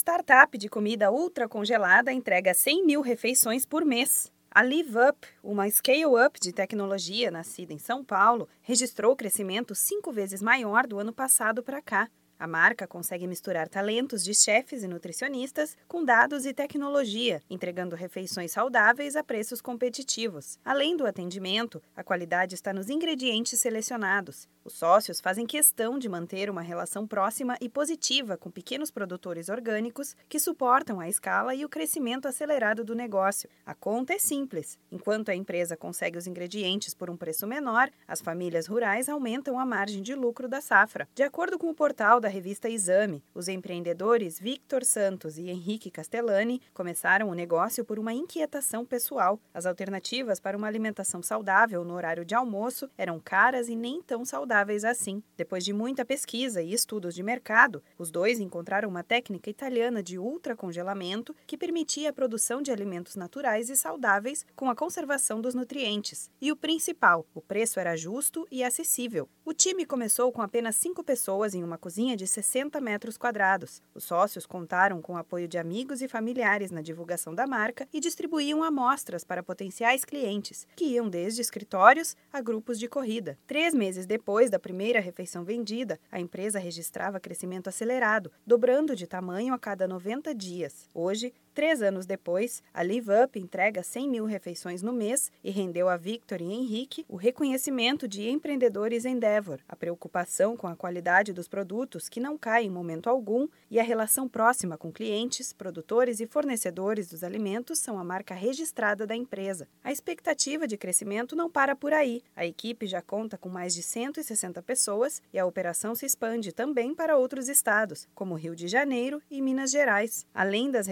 Startup de comida ultra congelada entrega 100 mil refeições por mês. A Live Up, uma scale-up de tecnologia nascida em São Paulo, registrou crescimento cinco vezes maior do ano passado para cá. A marca consegue misturar talentos de chefes e nutricionistas com dados e tecnologia, entregando refeições saudáveis a preços competitivos. Além do atendimento, a qualidade está nos ingredientes selecionados. Os sócios fazem questão de manter uma relação próxima e positiva com pequenos produtores orgânicos que suportam a escala e o crescimento acelerado do negócio. A conta é simples. Enquanto a empresa consegue os ingredientes por um preço menor, as famílias rurais aumentam a margem de lucro da safra. De acordo com o portal da revista Exame, os empreendedores Victor Santos e Henrique Castellani começaram o negócio por uma inquietação pessoal. As alternativas para uma alimentação saudável no horário de almoço eram caras e nem tão saudáveis assim. Depois de muita pesquisa e estudos de mercado, os dois encontraram uma técnica italiana de ultracongelamento que permitia a produção de alimentos naturais e saudáveis com a conservação dos nutrientes. E o principal, o preço era justo e acessível. O time começou com apenas cinco pessoas em uma cozinha de 60 metros quadrados. Os sócios contaram com o apoio de amigos e familiares na divulgação da marca e distribuíam amostras para potenciais clientes, que iam desde escritórios a grupos de corrida. Três meses depois da primeira refeição vendida, a empresa registrava crescimento acelerado, dobrando de tamanho a cada 90 dias. Hoje, Três anos depois, a Live Up entrega 100 mil refeições no mês e rendeu a Victor e Henrique o reconhecimento de empreendedores Endeavor, a preocupação com a qualidade dos produtos que não cai em momento algum e a relação próxima com clientes, produtores e fornecedores dos alimentos são a marca registrada da empresa. A expectativa de crescimento não para por aí. A equipe já conta com mais de 160 pessoas e a operação se expande também para outros estados, como Rio de Janeiro e Minas Gerais. Além das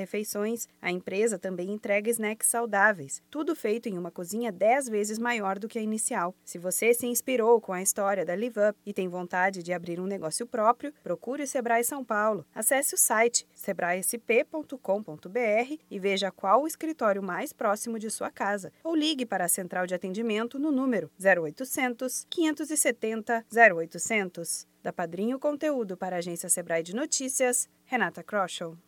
refeições, a empresa também entrega snacks saudáveis, tudo feito em uma cozinha 10 vezes maior do que a inicial. Se você se inspirou com a história da Live Up e tem vontade de abrir um negócio próprio, procure o Sebrae São Paulo. Acesse o site sebraesp.com.br e veja qual o escritório mais próximo de sua casa ou ligue para a central de atendimento no número 0800 570 0800. Da Padrinho Conteúdo para a agência Sebrae de Notícias, Renata Kroschel.